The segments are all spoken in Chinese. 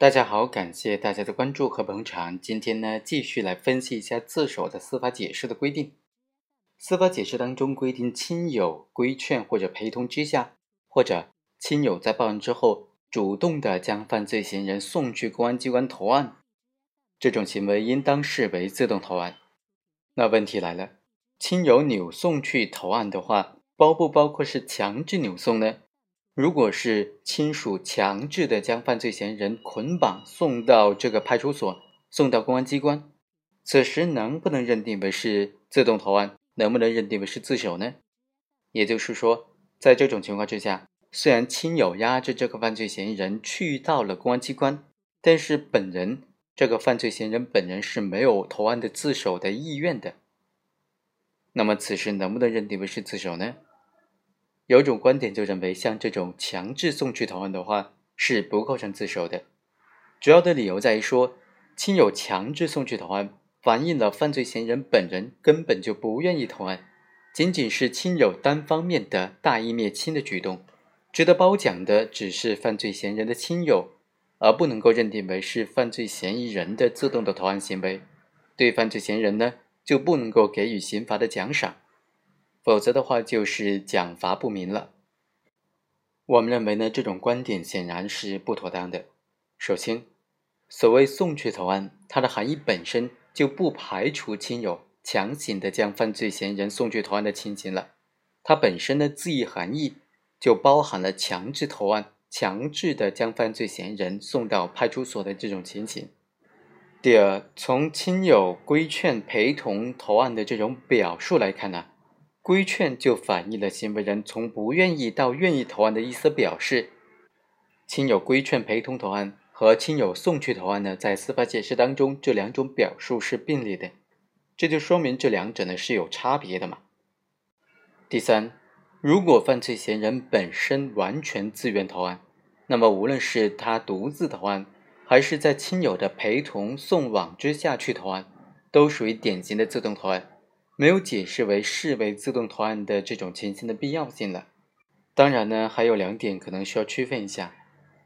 大家好，感谢大家的关注和捧场。今天呢，继续来分析一下自首的司法解释的规定。司法解释当中规定，亲友规劝或者陪同之下，或者亲友在报案之后主动的将犯罪嫌疑人送去公安机关投案，这种行为应当视为自动投案。那问题来了，亲友扭送去投案的话，包不包括是强制扭送呢？如果是亲属强制的将犯罪嫌疑人捆绑送到这个派出所，送到公安机关，此时能不能认定为是自动投案？能不能认定为是自首呢？也就是说，在这种情况之下，虽然亲友压制这个犯罪嫌疑人去到了公安机关，但是本人这个犯罪嫌疑人本人是没有投案的自首的意愿的。那么此时能不能认定为是自首呢？有一种观点就认为，像这种强制送去投案的话，是不构成自首的。主要的理由在于说，亲友强制送去投案，反映了犯罪嫌疑人本人根本就不愿意投案，仅仅是亲友单方面的大义灭亲的举动。值得褒奖的只是犯罪嫌疑人的亲友，而不能够认定为是犯罪嫌疑人的自动的投案行为。对犯罪嫌疑人呢，就不能够给予刑罚的奖赏。否则的话，就是奖罚不明了。我们认为呢，这种观点显然是不妥当的。首先，所谓送去投案，它的含义本身就不排除亲友强行的将犯罪嫌疑人送去投案的情形了。它本身的字义含义就包含了强制投案、强制的将犯罪嫌疑人送到派出所的这种情形。第二，从亲友规劝陪同投案的这种表述来看呢？规劝就反映了行为人从不愿意到愿意投案的意思表示。亲友规劝陪同投案和亲友送去投案呢，在司法解释当中，这两种表述是并列的，这就说明这两者呢是有差别的嘛。第三，如果犯罪嫌疑人本身完全自愿投案，那么无论是他独自投案，还是在亲友的陪同送往之下去投案，都属于典型的自动投案。没有解释为视为自动投案的这种情形的必要性了。当然呢，还有两点可能需要区分一下。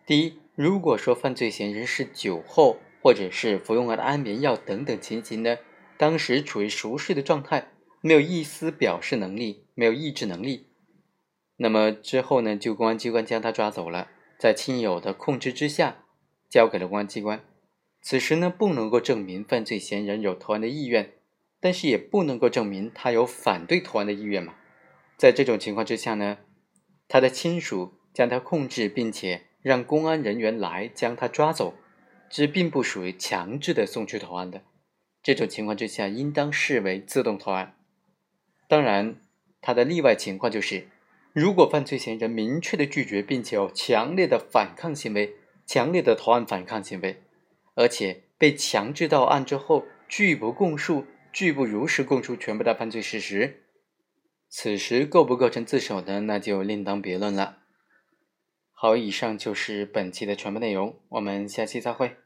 第一，如果说犯罪嫌疑人是酒后或者是服用了安眠药等等情形呢，当时处于熟睡的状态，没有一丝表示能力，没有意志能力，那么之后呢，就公安机关将他抓走了，在亲友的控制之下，交给了公安机关。此时呢，不能够证明犯罪嫌疑人有投案的意愿。但是也不能够证明他有反对投案的意愿嘛？在这种情况之下呢，他的亲属将他控制，并且让公安人员来将他抓走，这并不属于强制的送去投案的。这种情况之下，应当视为自动投案。当然，他的例外情况就是，如果犯罪嫌疑人明确的拒绝，并且有强烈的反抗行为、强烈的投案反抗行为，而且被强制到案之后拒不供述。拒不如实供述全部的犯罪事实，此时构不构成自首的？那就另当别论了。好，以上就是本期的全部内容，我们下期再会。